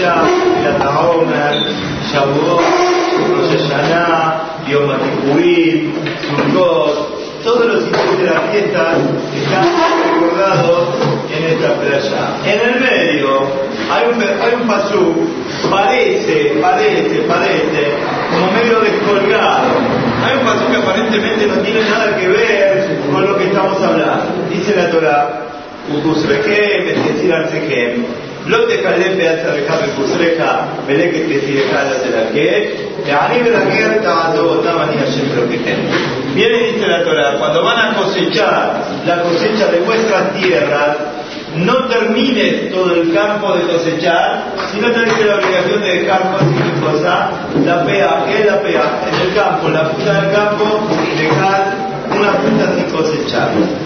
Pilat HaOmer, Shavuot, Rosh Hashanah, Yom HaKippurim, Sukkot, todos los hijos de las fiestas están recordados en esta playa. En el medio hay un, pasú, parece, parece, parece, como medio descolgado. Hay un pasú que aparentemente no tiene nada que ver con lo que estamos hablando. Dice la Torah, Ukusrekem, Etesiran Sekem. לא תקלל בעצמך בחוזריך ולקט תסירך לצדקה, ועני ולגר תעדו אותם אני השם אלוקיכם. Viene dice la Torah, cuando van a cosechar la cosecha de vuestras tierras, no termines todo el campo de cosechar, sino tenés la obligación de dejar cualquier cosa, la pea, ¿qué es la pea? En el campo, en la punta del campo, dejar una fruta sin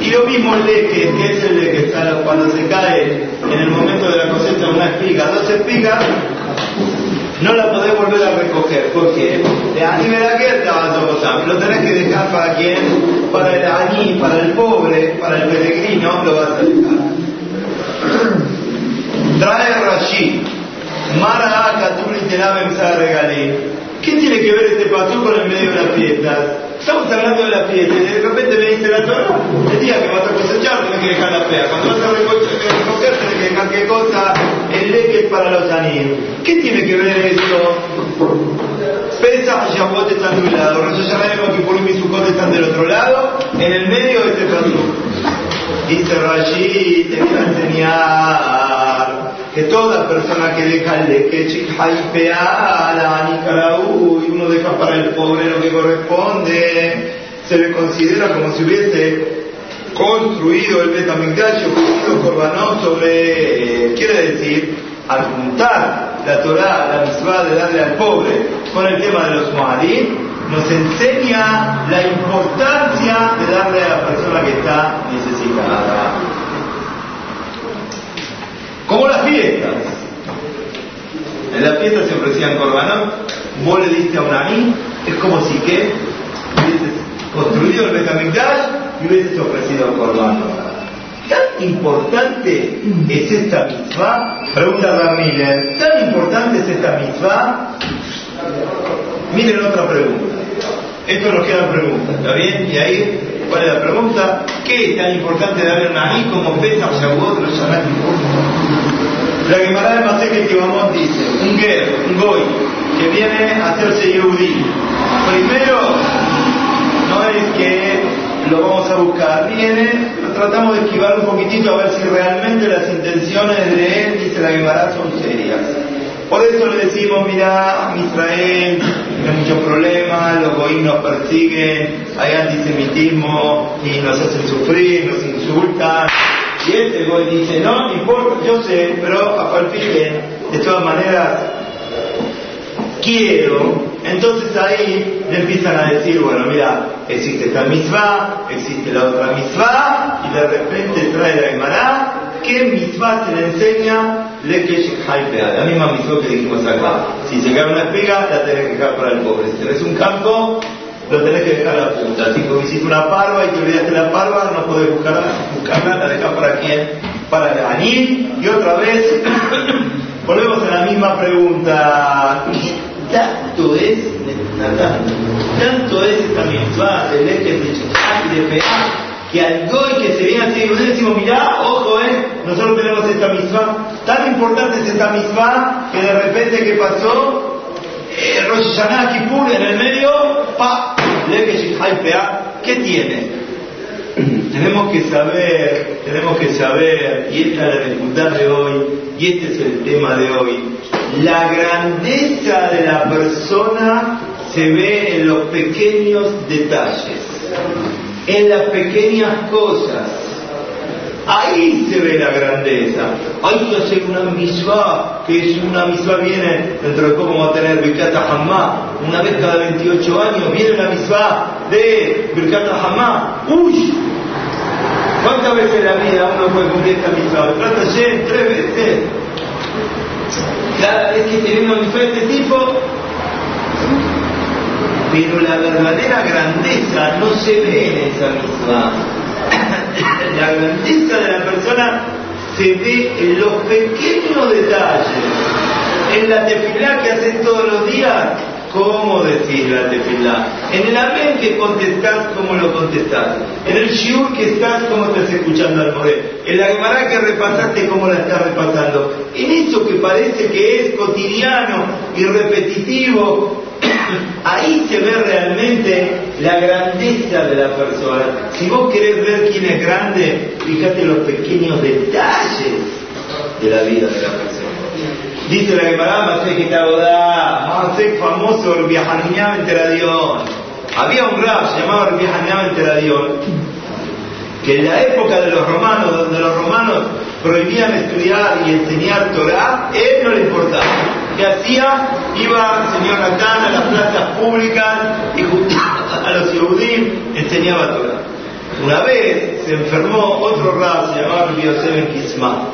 y lo mismo el leque, que es el cuando se cae en el momento de la cosecha una espiga, dos espigas, no la podés volver a recoger. ¿Por qué? De a Lo tenés que dejar para quién? Para el aní, para el pobre, para el peregrino, lo vas a dejar. Trae Rashi. Mara Katuri te regalé. ¿Qué tiene que ver este pastor con el medio de las fiestas? Estamos hablando de la fiesta y de repente me dice la Torah, el día que vas a cosechar tienes que dejar la fea, cuando vas a recoger tienes que dejar qué cosa, el leque para los anillos. ¿Qué tiene que ver esto? Pesa y Shavuot están de un lado, Rosh Hashanah, Kippurim y Sukkot están del otro lado, en el medio de este pastor. Dice Rashi, te voy a enseñar que toda persona que deja el de que y uno deja para el pobre lo que corresponde, se le considera como si hubiese construido el Betamigdash o Corbanot sobre, quiere decir, al juntar la Torah, la misma de darle al pobre con el tema de los Moadim, nos enseña la importancia de darle a la persona que está necesitada. Como las fiestas. En las fiestas se ofrecían corbanot, vos le diste a un aní, es como si que hubieses construido el Betamigdash y hubieses ofrecido corbanot. ¿Tan importante es esta mitzvah? Pregunta Ramírez. ¿Tan importante es esta mitzvah? Miren otra pregunta. Esto nos queda pregunta, ¿está bien? Y ahí, ¿cuál es la pregunta? ¿Qué es tan importante darle un aní como Pesach, Shavuot, Rosh la Gemara de Maseke que vamos dice, un ger, un goy, que viene a hacerse yehudí. Primero, no es que lo vamos a buscar, viene, tratamos de esquivar un poquitito a ver si realmente las intenciones de él, dice la Gemara, son serias. Por eso le decimos, mira, Israel tiene muchos problemas, los goy nos persiguen, hay antisemitismo y nos hacen sufrir, nos insultan. Y este goy dice, no, no importa, yo sé, pero a partir de, de todas maneras, quiero. Entonces ahí le empiezan a decir, bueno, mira, existe esta misma, existe la otra misma, y de repente trae la Gemara, ¿qué misma se le enseña? Le que la misma misma que dijimos acá. Si se cae una espiga, la tenés que dejar para el pobre. Si tenés un campo, lo tenés que dejar a la punta. Si hiciste una parva y te olvidaste la parva, no podés buscarla, buscarla la dejas para quién? Para el. Y otra vez, volvemos a la misma pregunta. ¿Qué tanto es, tanto es esta misma de leche de y de peá, que al goy que se viene así, nosotros decimos, mirá, ojo, eh, nosotros tenemos esta misma, tan importante es esta misma, que de repente, ¿qué pasó? Eh, Rosh Hashanah Kippur en el medio, pa, ¿qué tiene? tenemos que saber, tenemos que saber, y esta es la dificultad de hoy, y este es el tema de hoy, la grandeza de la persona se ve en los pequeños detalles, en las pequeñas cosas. Ahí se ve la grandeza. Hay que hacer una misma, que es una misma viene, dentro de poco vamos a tener Birkata Hamá, una vez cada 28 años viene la misma de Birkata Hamá. ¡Uy! ¿Cuántas veces en la vida uno puede cumplir esta misma? Trata tres veces. Cada vez que tiene una misma este tipo, pero la verdadera grandeza no se ve en esa misma la grandeza de la persona se ve en los pequeños detalles, En la tefilá que haces todos los días, ¿cómo decís la tefilá? En el amén que contestás, ¿cómo lo contestás? En el shiur que estás, ¿cómo estás escuchando al moré? En la gemara que repasaste, ¿cómo la estás repasando? En eso que parece que es cotidiano y repetitivo, ahí se ve realmente la grandeza de la persona. Si vos querés ver quién es grande, fíjate los pequeños detalles de la vida de la persona. Dice la Gemara, Masek y Famoso, Viajaniñá Enteradión. Había un rap llamado Viajaniñá Enteradión, que en la época de los romanos, donde los romanos prohibían estudiar y enseñar Torah, él no le importaba. ¿Qué hacía? Iba el señor Natán a las plazas públicas y a los Yehudim enseñaba Torah. Una vez se enfermó otro rab llamado Yosef Kisma.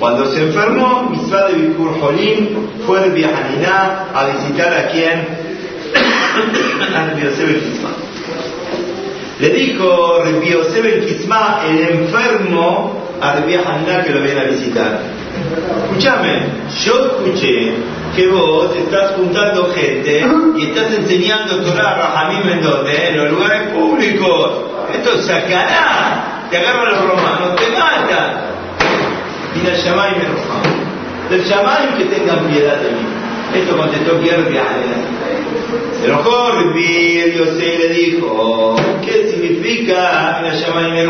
Cuando se enfermó, Misra de Bikur fue de Viajaniná a visitar a quien? Le dijo Yosef Kisma, el enfermo, a Rabbi que lo viene a visitar. Escúchame, yo escuché que vos estás juntando gente y estás enseñando Torah a Rahamim en donde, en los lugares públicos. Esto es sacará, te agarran los romanos. Y del Shamay me. Del Shamay que tengan piedad de mí. Esto contestó Pierre Se enojó Rabbi Yosef le dijo, ¿qué significa la Shamay me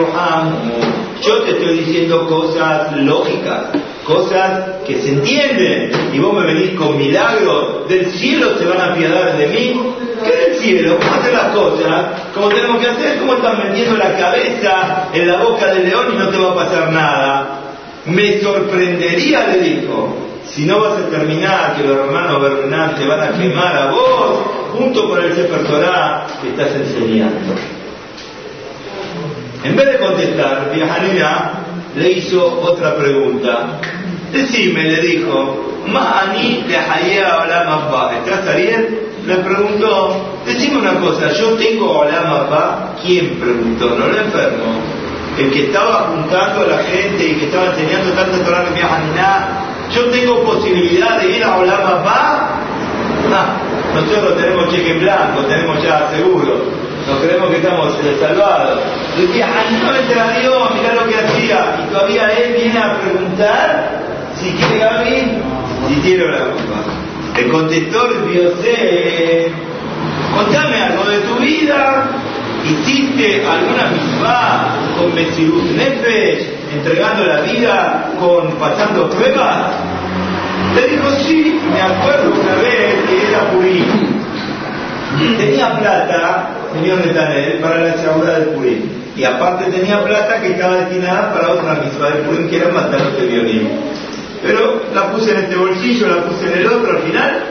yo te estoy diciendo cosas lógicas, cosas que se entienden. Y vos me venís con milagros. Del cielo se van a apiadar de mí. ¿Qué del cielo? ¿Cómo hacer las cosas? ¿Cómo tenemos que hacer? ¿Cómo están metiendo la cabeza en la boca del león y no te va a pasar nada? Me sorprendería, le dijo, si no vas a terminar que los hermanos Bernán te van a quemar a vos junto con el Sefer Torah que estás enseñando. En vez de contestar, Viajanina le hizo otra pregunta. Decime, le dijo, Ma'ani de Olam ¿Estás bien? Le preguntó, decime una cosa, yo tengo Olam ¿Quién preguntó? No el enfermo. El que estaba juntando a la gente y que estaba enseñando tanto Torah de Viajanina, yo tengo posibilidad de ir a Olam Ah, nosotros tenemos cheque en blanco, tenemos ya seguro nos creemos que estamos salvados. Decía, no a Dios, mirá lo que hacía. Y todavía él viene a preguntar si quiere Gaby, si quiere la culpa. El contestor Diosé, contame algo de tu vida. ¿Hiciste alguna misma con Mesirut Nefesh, entregando la vida con pasando pruebas? Le dijo, sí, me acuerdo una vez que era Purim tenía plata, señor Netanel, para la segura del Purim. Y aparte tenía plata que estaba destinada para otra misma del Purim, que era matar de violín. Pero la puse en este bolsillo, la puse en el otro, al final,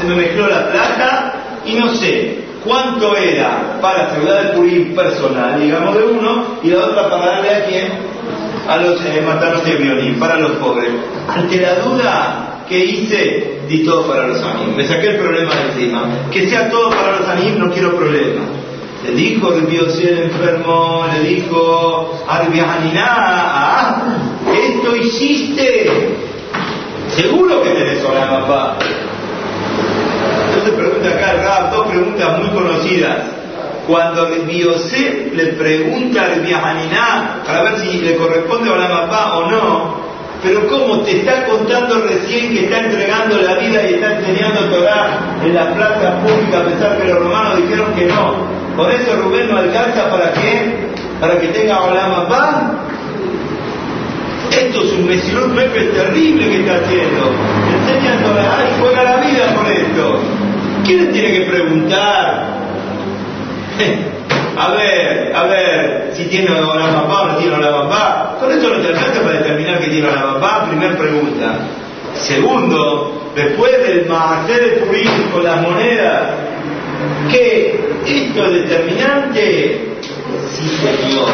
se me mezcló la plata y no sé cuánto era para seguridad del Purim personal, digamos de uno, y la otra para darle a quién, a los eh, mataros de violín, para los pobres. Ante la duda, ¿Qué hice? Di todo para los amigos. Me saqué el problema de encima. Que sea todo para los amigos, no quiero problema. Le dijo el el enfermo, le dijo Arbianiná, ah, esto hiciste. Seguro que tenés hola, papá. Entonces pregunta acá dos preguntas muy conocidas. Cuando Biosé le pregunta al Biahaniná para ver si le corresponde a la o no, pero ¿cómo te está contando recién que está entregando la vida y está enseñando Torah en las plazas públicas a pesar que los romanos dijeron que no? ¿Con eso Rubén no alcanza para qué? ¿Para que tenga Olama paz? Esto es un Pepe terrible que está haciendo. Enseña Torah y juega la vida con esto. ¿Quién tiene que preguntar? a ver, a ver, si tiene la papá o no tiene la papá. Con esto no te alcanza para determinar que tiene la papá, primer pregunta. Segundo, después del Mahacer de Purim con las monedas, ¿qué? ¿Esto es determinante? Sí, señor.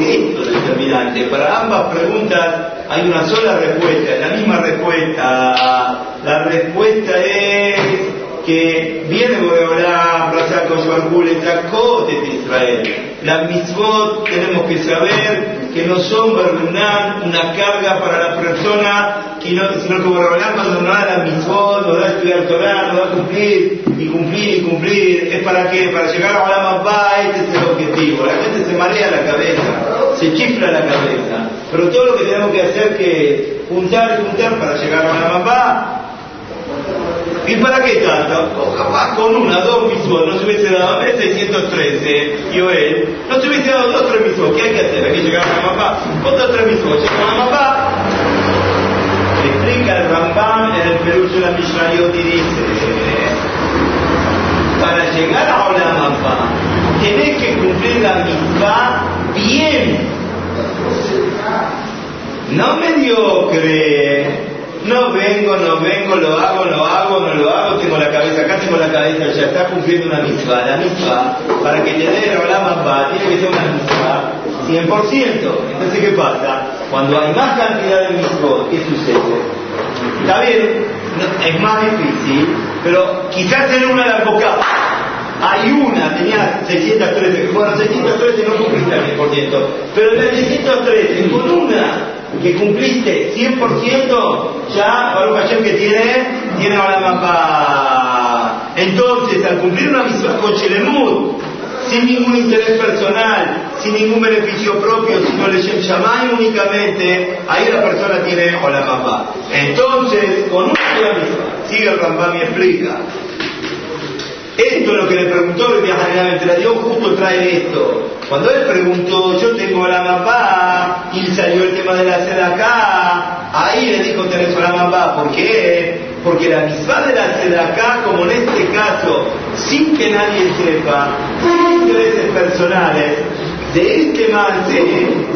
Esto es determinante. Para ambas preguntas hay una sola respuesta, la misma respuesta. La respuesta es que viene Boreolá, Raza Koshbarkul, de Israel. La mitzvot tenemos que saber que no son una carga para la persona, sino que Barbenán cuando nos da la misma, nos da estudiar Torah, nos da cumplir y cumplir y cumplir. ¿Es para qué? Para llegar a la mamá, este es el objetivo. La gente se marea la cabeza, se chifla la cabeza. Pero todo lo que tenemos que hacer que juntar y juntar para llegar a la mamá, ¿Y para qué tanto? O capaz con una, dos mismos, no se hubiese dado 613, yo él, no se hubiese dado dos, tres mismos. ¿Qué hay que hacer? Hay que llegar a la mamá. Otros tres mismos, llega a la mamá. Explica el Rambam en el Perú de la Mishnayot y dice, para llegar a la mamá, tenés que cumplir la misma bien. No mediocre no vengo, no vengo, lo hago, lo hago, no lo hago, tengo la cabeza acá, tengo la cabeza ya está cumpliendo una misma. La misma, para que te dé la mamá, tiene que ser una misma 100%. Entonces, ¿qué pasa? Cuando hay más cantidad de mismos, ¿qué sucede? Está bien, es más difícil, pero quizás en una la boca hay una, tenía 613, bueno, 613 no cumpliste al 100%, pero de 613, con una que cumpliste 100%, ya Baruch Hashem que tiene, tiene ahora mapa. Entonces, al cumplir una misión con Chelemut, sin ningún interés personal, sin ningún beneficio propio, sino le Shamay únicamente, ahí la persona tiene la mapa. Entonces, con una sola sigue el Rambam y explica. Esto es lo que le preguntó el de Dios justo trae esto. Cuando él preguntó, yo tengo la mamá, y salió el tema de la seda acá, ahí le dijo tenés la mamá. ¿Por qué? Porque la misma de la seda acá, como en este caso, sin que nadie sepa, sin intereses personales, de este mance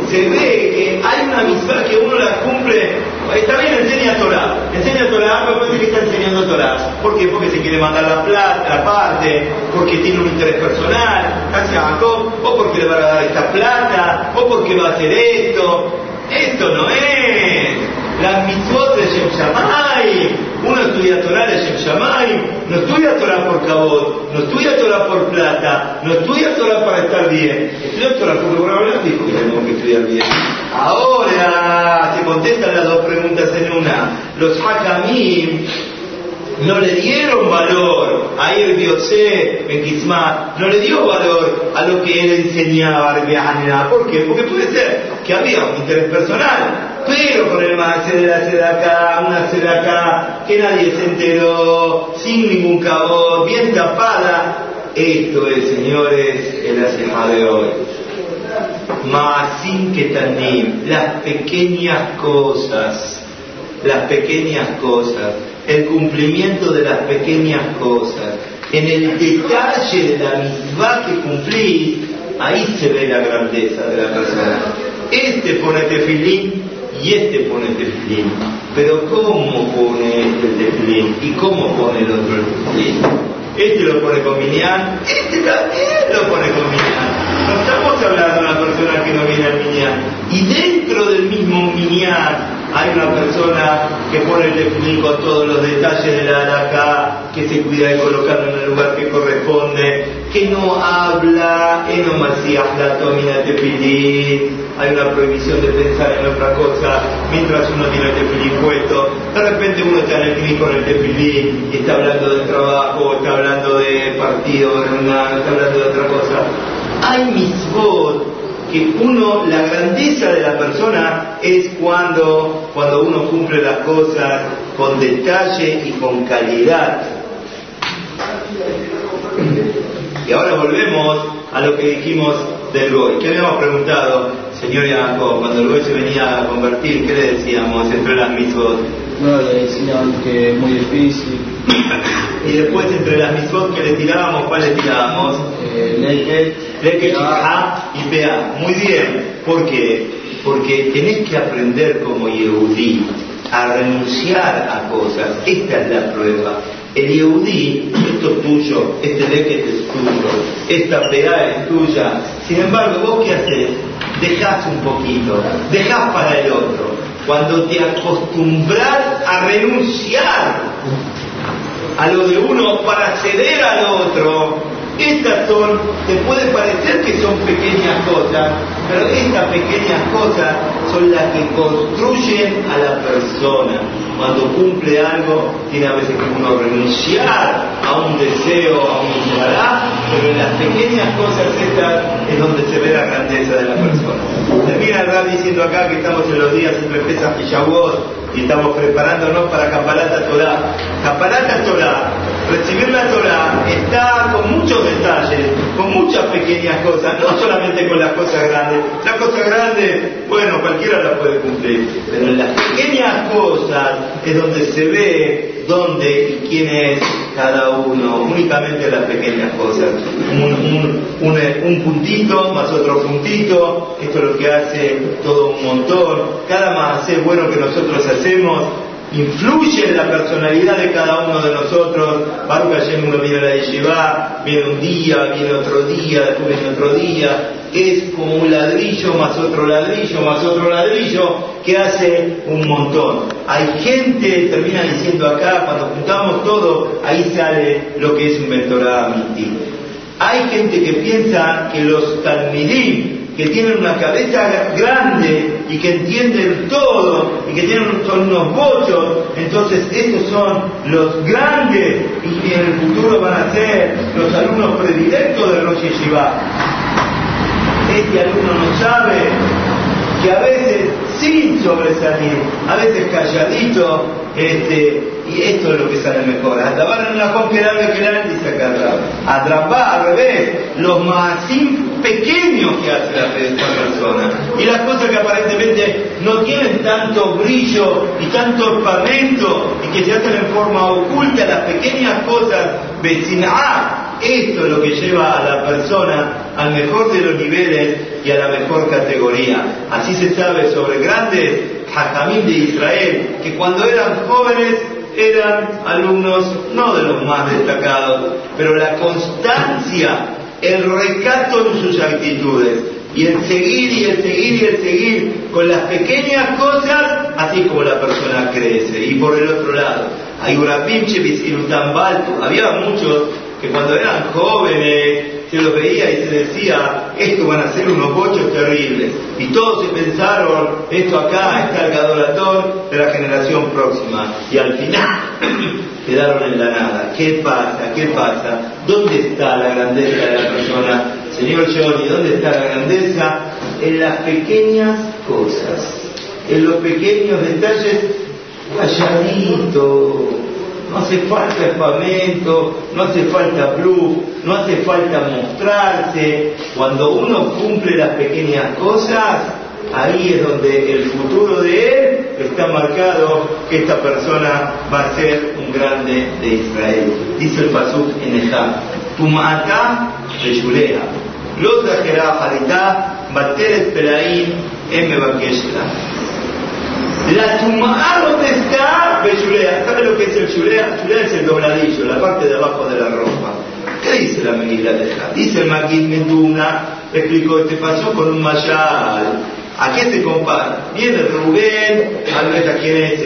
se ve que hay una misma que uno la cumple. Está bien, enseña Torah. Enseña Torah, pero parece que está enseñando Torah. ¿Por qué? Porque se quiere mandar la plata, la parte, porque tiene un interés personal, hacia o porque le va a dar esta plata, o porque va a hacer esto. Esto no es. Las mitzvot de Shem. Uno estudia Torah Shem Shammai. No estudia Torah por cabot. No estudia Torah por plata. No estudia Torah para estar bien. Estudia Torah porque Borra dijo que tenemos que estudiar bien. Ahora se contestan las dos preguntas en una. Los Hakamim no le dieron valor a Ir Diosé en no le dio valor a lo que él enseñaba a ¿Por qué? Porque puede ser que había un interés personal, pero con el más de la acá, una acá, que nadie se enteró, sin ningún cabo, bien tapada. Esto es, señores, el asema de hoy. Más sin que tanim, las pequeñas cosas, las pequeñas cosas el cumplimiento de las pequeñas cosas, en el detalle de la misma que cumplís, ahí se ve la grandeza de la persona. Este pone tefilín y este pone tefilín. Pero ¿cómo pone este tefilín y cómo pone el otro el? Este lo pone con minián, este también lo pone con minián. No estamos hablando de una persona que no viene al minián. Y dentro del mismo minián hay una persona que pone el tefilín con todos los detalles de la alacá, que se cuida de colocarlo en el lugar que corresponde, que no habla, hay una prohibición de pensar en otra cosa mientras uno tiene el tefilín puesto. De repente uno está en el clínico con el tefilín y está hablando del trabajo, está hablando de partido, está hablando de otra cosa. Hay misbot que uno, la grandeza de la persona es cuando, cuando uno cumple las cosas con detalle y con calidad. Y ahora volvemos a lo que dijimos del Goy. ¿Qué habíamos preguntado, señor Jacob, cuando el Goy se venía a convertir? ¿Qué le decíamos entre las? No, le decían que es muy difícil. y después entre las mismas que le tirábamos, ¿cuál le tirábamos? Eh, y PA. Muy bien. ¿Por qué? Porque tenés que aprender como Yehudí a renunciar a cosas. Esta es la prueba. El Yehudí, esto es tuyo, este Leket es tuyo, esta PA es tuya. Sin embargo, ¿vos qué haces? Dejás un poquito, dejás para el otro. Cuando te acostumbras a renunciar a lo de uno para ceder al otro, Estas son, te puede parecer que son pequeñas cosas, pero estas pequeñas cosas son las que construyen a la persona. Cuando cumple algo, tiene a veces que uno renunciar a un deseo, a un deseo, pero en las pequeñas cosas estas es donde se ve la grandeza de la persona. Termina el diciendo acá que estamos en los días entre Pesach y y estamos preparándonos para Kapalata Torah. Kapalata Torah, recibir la Torah, está con muchos detalles, con muchas pequeñas cosas, no solamente con las cosas grandes. Las cosas grandes, bueno, cualquiera las puede cumplir, pero en las pequeñas cosas es donde se ve dónde y quién es cada uno, únicamente las pequeñas cosas. Un, un, puntito más otro puntito, esto es lo que hace todo un montón. Cada más bueno que nosotros hacemos influye en la personalidad de cada uno de nosotros. Baruch Hashem uno viene a la yeshiva, viene un día, viene otro día, después viene otro día. Es como un ladrillo más otro ladrillo más otro ladrillo que hace un montón. Hay gente, termina diciendo acá, cuando juntamos todo, ahí sale lo que es un mentorado Hay gente que piensa que los talmidim que tienen una cabeza grande y que entienden todo y que tienen son unos bochos, entonces esos son los grandes y que en el futuro van a ser los alumnos predilectos de Rosh Yeshiva. Este alumno no sabe que a veces sin sobresalir, a veces calladito, este, y esto es lo que sale mejor. Atabar en una copia de que la dice acá Atrapar al revés, los más pequeños que hace la persona. Y las cosas que aparentemente no tienen tanto brillo y tanto ornamento y que se hacen en forma oculta, las pequeñas cosas, vecina. Esto es lo que lleva a la persona al mejor de los niveles y a la mejor categoría. Así se sabe sobre grandes hajamim de Israel, que cuando eran jóvenes eran alumnos no de los más destacados, pero la constancia, el recato en sus actitudes, y el seguir y el seguir y el seguir con las pequeñas cosas, así como la persona crece. Y por el otro lado, hay una pinche había muchos que cuando eran jóvenes se los veía y se decía, esto van a ser unos bochos terribles. Y todos se pensaron, esto acá está el gadoratón de la generación próxima. Y al final quedaron en la nada. ¿Qué pasa? ¿Qué pasa? ¿Dónde está la grandeza de la persona? Señor Johnny, ¿dónde está la grandeza? En las pequeñas cosas, en los pequeños detalles calladito no hace falta espamento, no hace falta plus, no hace falta mostrarse. Cuando uno cumple las pequeñas cosas, ahí es donde el futuro de él está marcado que esta persona va a ser un grande de Israel. Dice el Pasuk en el Tumata Reyulea. Lo trajerá Haritá, Bateres Pelaín, M. La tumá donde está. ¿Sabe lo que es el Yulea? Yulea es el dobladillo, la parte de abajo de la ropa. ¿Qué dice la Megilá de Dice el Maquid Meduna, explicó, te pasó con un mayal. ¿A qué se compara? Viene Rubén, a ver a quién es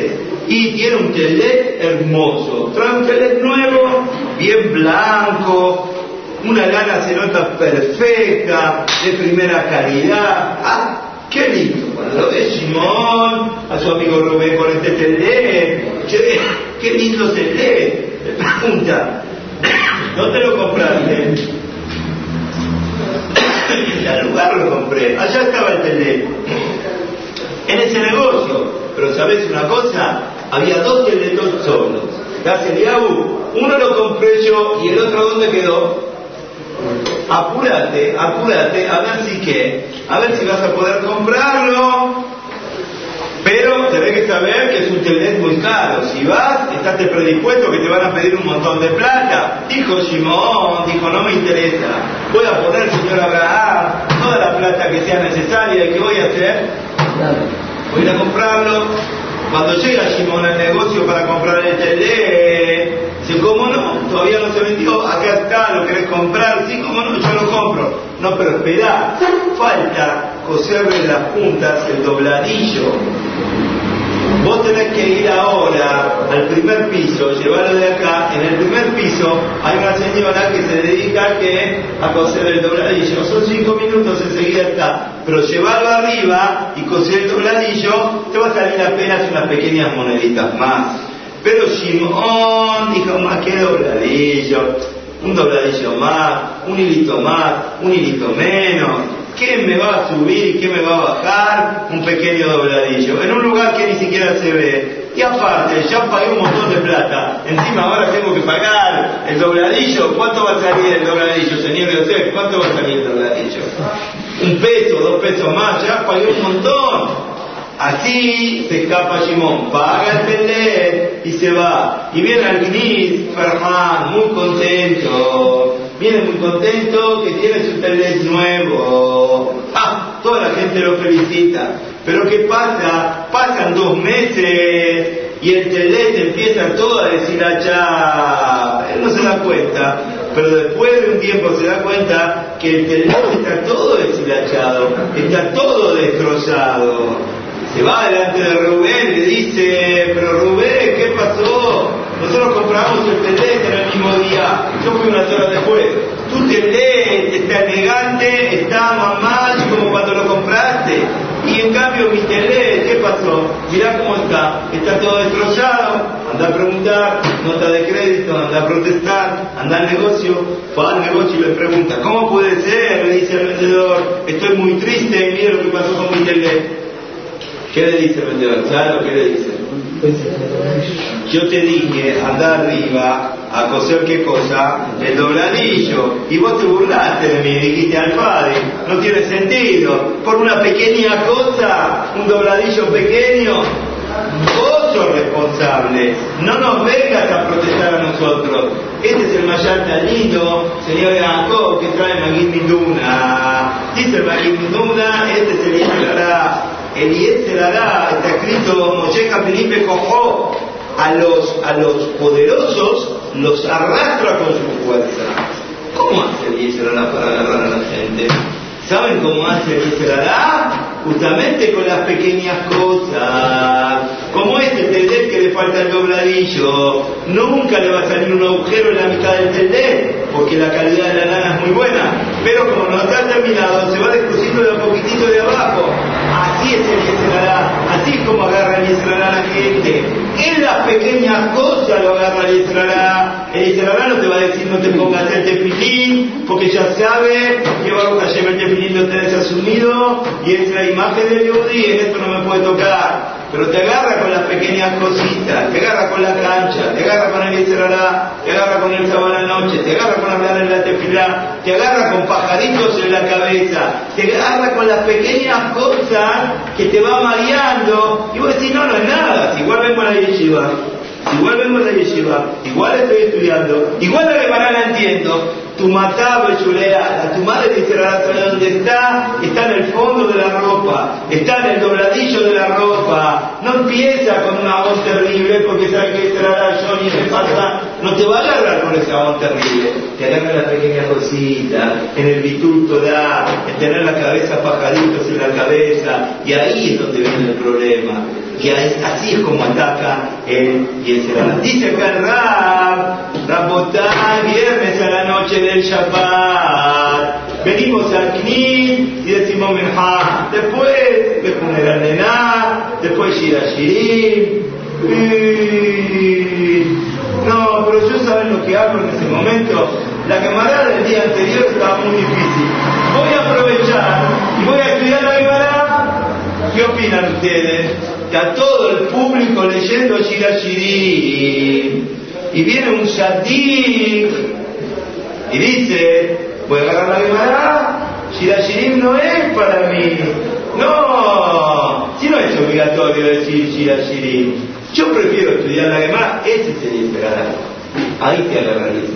Y tiene un telet hermoso. Trae un telet nuevo, bien blanco, una lana se nota perfecta, de primera calidad. Ah, qué lindo lo de Simón, a su amigo Rubén con este tele, che, qué lindo tele, le pregunta, ¿no te lo compraste? en al lugar lo compré, allá estaba el tele, en ese negocio, pero ¿sabes una cosa? Había dos teletón solos, Gracias, uno lo compré yo y el otro ¿dónde quedó? apúrate, apúrate, a ver si qué, a ver si vas a poder comprarlo. Pero tenés que saber que es un teléfono muy caro. Si vas, estás predispuesto que te van a pedir un montón de plata. Dijo Simón, dijo, no me interesa. Voy a poner, señor Abraham, toda la plata que sea necesaria. ¿Y qué voy a hacer? Voy a ir a comprarlo. Cuando llega Simón al negocio para comprar el teléfono, Dice, ¿cómo no? Todavía no se vendió, acá está, lo querés comprar, sí, ¿cómo no? Yo lo compro. No, pero espera, falta coserle las puntas, el dobladillo. Vos tenés que ir ahora al primer piso, llevarlo de acá. En el primer piso hay una señora que se dedica a coser el dobladillo. Son cinco minutos, enseguida está. Pero llevarlo arriba y coser el dobladillo, te va a salir apenas unas pequeñas moneditas más. Pero Simón dijo, más que dobladillo, un dobladillo más, un hilito más, un hilito menos. ¿Qué me va a subir y qué me va a bajar? Un pequeño dobladillo. En un lugar que ni siquiera se ve. Y aparte, ya pagué un montón de plata. Encima ahora tengo que pagar el dobladillo. ¿Cuánto va a salir el dobladillo, señor José? ¿Cuánto va a salir el dobladillo? Un peso, dos pesos más. Ya pagué un montón. Así se escapa Simón, paga el telet y se va. Y viene al Gnis, Ferman, muy contento. Viene muy contento que tiene su telet nuevo. ¡Ah! Toda la gente lo felicita. Pero ¿qué pasa? Pasan dos meses y el telet empieza todo a decir allá. Él no se da cuenta. Pero después de un tiempo se da cuenta que el telet está todo deshilachado, está todo destrozado se va delante de Rubén y le dice, pero Rubén, ¿qué pasó? Nosotros compramos el telet en el mismo día, yo fui unas horas después. Tu telet está elegante, está mamá como cuando lo compraste. Y en cambio mi telet, ¿qué pasó? Mirá cómo está, está todo destrozado, anda a preguntar, nota de crédito, anda a protestar, anda al negocio, va al negocio y le pregunta, ¿cómo puede ser? Le dice el vendedor, estoy muy triste, mira lo que pasó con mi telet. ¿Qué le dice vendedor? Claro, ¿qué le dice? Yo te dije, anda arriba a coser qué cosa, el dobladillo, y vos te burlaste de mí, dijiste al padre, no tiene sentido, por una pequeña cosa, un dobladillo pequeño, vos sos responsable, no nos vengas a protestar a nosotros. Este es el Mayar tan lindo, señor Jacob, que trae Magui Minduna. Dice Magui Minduna, este es el Islará Eliezer hará, está escrito, Moshe Felipe cojó a los, a los poderosos, los arrastra con su fuerza. ¿Cómo hace Eliezer hará para agarrar a la gente? ¿Saben cómo hace Eliezer hará? Justamente con las pequeñas cosas. Como este tender que le falta el dobladillo, nunca le va a salir un agujero en la mitad del tender, porque la calidad de la lana es muy buena. Pero como no está terminado, se va descosiendo de a poquitito de abajo. Así es el Yeserará, así es como agarra el a la gente. En las pequeñas cosas lo agarra el Yeserará. El Yeserará no te va a decir no te pongas el tefilín, porque ya sabe que Baruch Hashem el tefilín lo tenés asumido y es la imagen de Yehudi en esto no me puede tocar. Pero te agarra con las pequeñas cositas, te agarra con la cancha, te agarra con el Yeserará, te agarra con el sábado noche, te agarra con hablar en la tefilá, te agarra con pajaritos en la cabeza, te agarra con las pequeñas cosas que te va mareando. Y vos decís, no, no es nada, igual vengo a la yeshiva, igual vengo a la yeshiva, igual estoy estudiando, igual la Gemara la entiendo, tu mataba a tu madre dice dónde está, está en el fondo de la ropa, está en el dobladillo de la ropa, no empieza con una voz terrible porque sabe que será yo ni se pasa, no te va a agarrar con esa voz terrible, te agarra la pequeña cosita, en el bituto da, en tener la cabeza pajaditos en la cabeza, y ahí es donde viene el problema. Y así es como ataca el Yeserara. Dice acá el Rab, Rabotá, viernes a la noche del Shabbat. Venimos al Knis y decimos Menha. Después le poner al Nená, después Shirashirim. No, pero yo saben lo que hago en ese momento. La camarada del día anterior estaba muy difícil. Voy a aprovechar y voy a estudiar la camarada. ¿Qué opinan ustedes? Está todo el público leyendo Shirashirim. Y viene un Shadik y dice, voy a agarrar la Gemara, Shirashirim no es para mí. No, si no es obligatorio decir Shirashirim. Yo prefiero estudiar la Gemara, ese es el Ahí te agarra el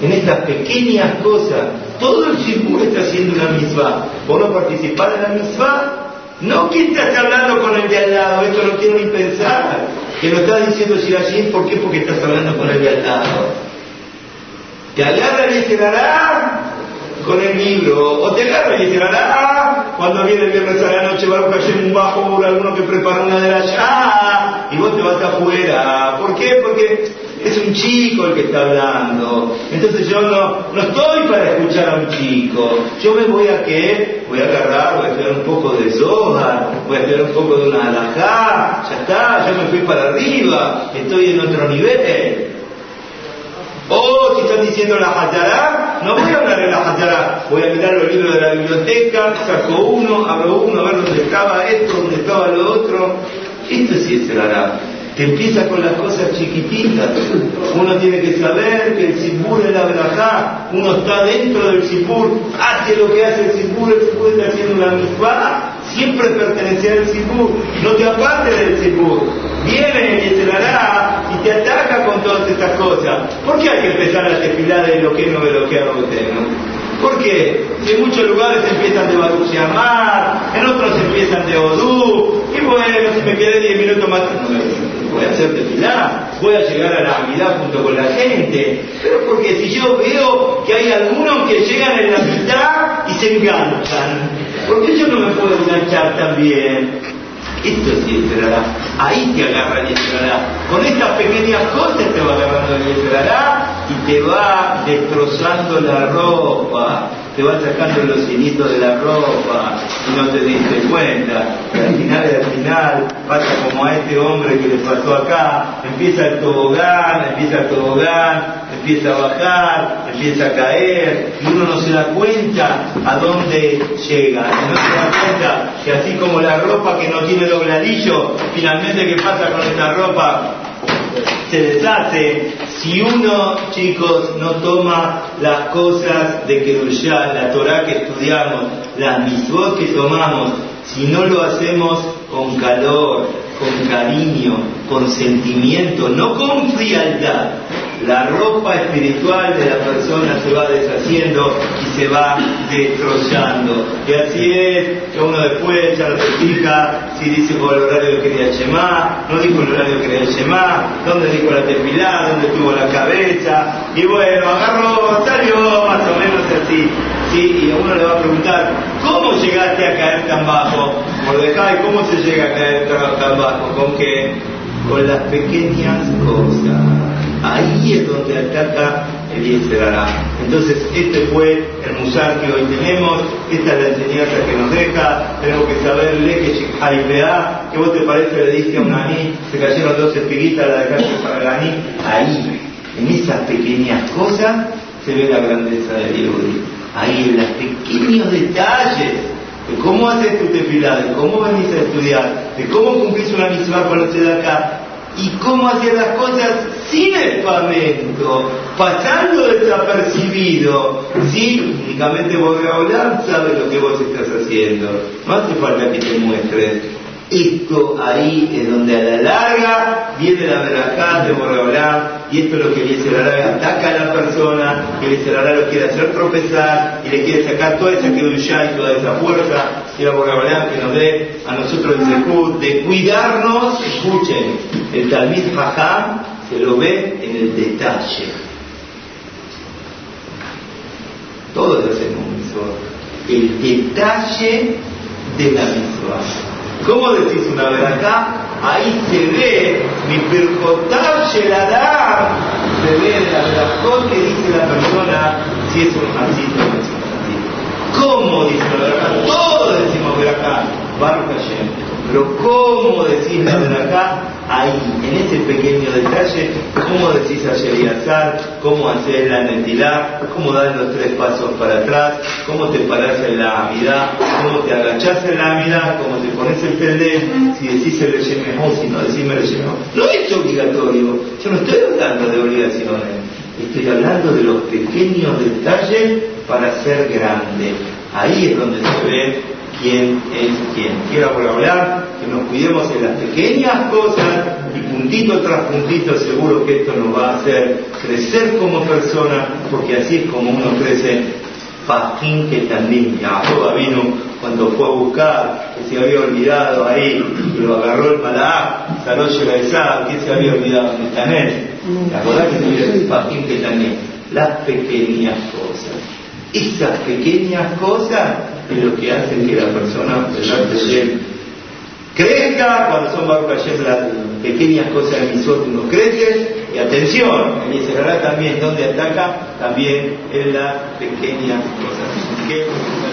En estas pequeñas cosas, todo el Shibur está haciendo una misma. ¿Vos no participás en la misma? No que estás hablando con el de al lado, esto no quiero ni pensar. Que lo estás diciendo Shirashirim, ¿por qué? Porque estás hablando con el de al lado. Te agarra y te dará con el libro, o te agarra y te ah, cuando viene el viernes a la noche va a caer un bajo alguno que prepara una de las ah, y vos te vas afuera. ¿Por qué? Porque es un chico el que está hablando. Entonces yo no, no estoy para escuchar a un chico. Yo me voy a qué? Voy a agarrar, voy a estudiar un poco de soja, voy a estudiar un poco de una alajá, ya está, yo me fui para arriba, estoy en otro nivel. O si están diciendo la Hayará, no voy a hablar de la Hayará, voy a mirar los libros de la biblioteca, saco uno, abro uno, a ver dónde estaba esto, dónde estaba lo otro. Esto sí es el Arab. Te empieza con las cosas chiquititas. Uno tiene que saber que el Sibur es la verajá. Uno está dentro del Sibur, hace lo que hace el Sibur, el Sibur está haciendo una misma. Siempre pertenece al Sibur. No te apartes del Sibur. Viene y se hará y te ataca con todas estas cosas. ¿Por qué hay que empezar a desfilar de lo que no de lo que no porque en muchos lugares empiezan de Baruch en otros empiezan de Odú, y bueno, si me quedé 10 minutos más, voy a hacer tefilá, voy a llegar a la mitad junto con la gente, pero porque si yo veo que hay algunos que llegan en la mitad y se enganchan, porque yo no me puedo enganchar también. Esto es Ahí te agarra el Con estas pequeñas cosas te va agarrando el y te va destrozando la ropa te va sacando los hilitos de la ropa y no te diste cuenta. Y al final, al final, pasa como a este hombre que le pasó acá, empieza el tobogán, empieza el tobogán, empieza a bajar, empieza a caer, y uno no se da cuenta a dónde llega, y no se da cuenta que así como la ropa que no tiene dobladillo, finalmente qué pasa con esta ropa, se deshace si uno, chicos, no toma las cosas de Kedushá, la Torah que estudiamos, las misbot que tomamos, si no lo hacemos con calor, con cariño, con sentimiento, no con frialdad, la ropa espiritual de la persona se va deshaciendo y se va destrozando. Y así es que uno después ya se fija si dice por el horario que quería Shema, no dijo el horario que quería Shema, dónde dijo la tefilá, dónde tuvo la cabeza, y bueno, agarró, salió más o menos así. ¿sí? Y a uno le va a preguntar, ¿cómo llegaste a caer tan bajo? Mordecai, ¿cómo se llega a caer tan bajo? ¿Con qué? Con las pequeñas cosas. Ahí es donde ataca el Yetzerará. Entonces, este fue el musar que hoy tenemos, esta es la enseñanza que nos deja, tenemos que saber que Haipea, que vos te parece le dije a un aní, se cayeron dos espiguitas, la dejaste para el aní, ahí, en esas pequeñas cosas, se ve la grandeza de Dios. Ahí, en los pequeños detalles de cómo haces tu tefilá, de cómo venís a estudiar, de cómo cumplís una misma con de acá, y cómo hacer las cosas sin espamento, pasando desapercibido. Sí, únicamente vos hablar, sabes lo que vos estás haciendo. No hace falta que te muestres. Esto ahí es donde a la larga viene la verajá de Borreolán y esto es lo que la larga, ataca a la persona, que la lo quiere hacer tropezar y le quiere sacar toda esa ya y toda esa fuerza y la Borreolán que nos dé a nosotros el de cuidarnos, escuchen, el Talmid Jajam se lo ve en el detalle. Todos hacemos un El detalle de la misma ¿Cómo decís una vez acá? Ahí se ve mi percotaje la da, se ve la verdad que dice la persona si es un así o no es un. ¿Cómo dice la verdad? Todos decimos veracá, Baruch Pero ¿cómo decís la verdad ahí, en ese pequeño detalle, cómo decís a Sheriazar, cómo hacer la identidad, cómo dar los tres pasos para atrás, cómo te parás en la amidad, cómo te agachás en la amidad, cómo te pones el pende, si decís el o si no decís el No es obligatorio, yo no estoy hablando de obligaciones, estoy hablando de los pequeños detalles para ser grande. Ahí es donde se ve quién es quién. Quiero hablar que nos cuidemos en las pequeñas cosas y puntito tras puntito seguro que esto nos va a hacer crecer como persona, porque así es como uno crece. Fajín que también Jacob vino cuando fue a buscar, que se había olvidado ahí, lo agarró el malá, Saroche la que se había olvidado en Tanet. La verdad que se Fajín que también, las pequeñas cosas Esas pequeñas cosas es lo que hacen que la persona delante crezca, cuando son Baruch las pequeñas cosas de mis últimos crecen, y atención, en Israel también donde ataca, también en las pequeñas cosas.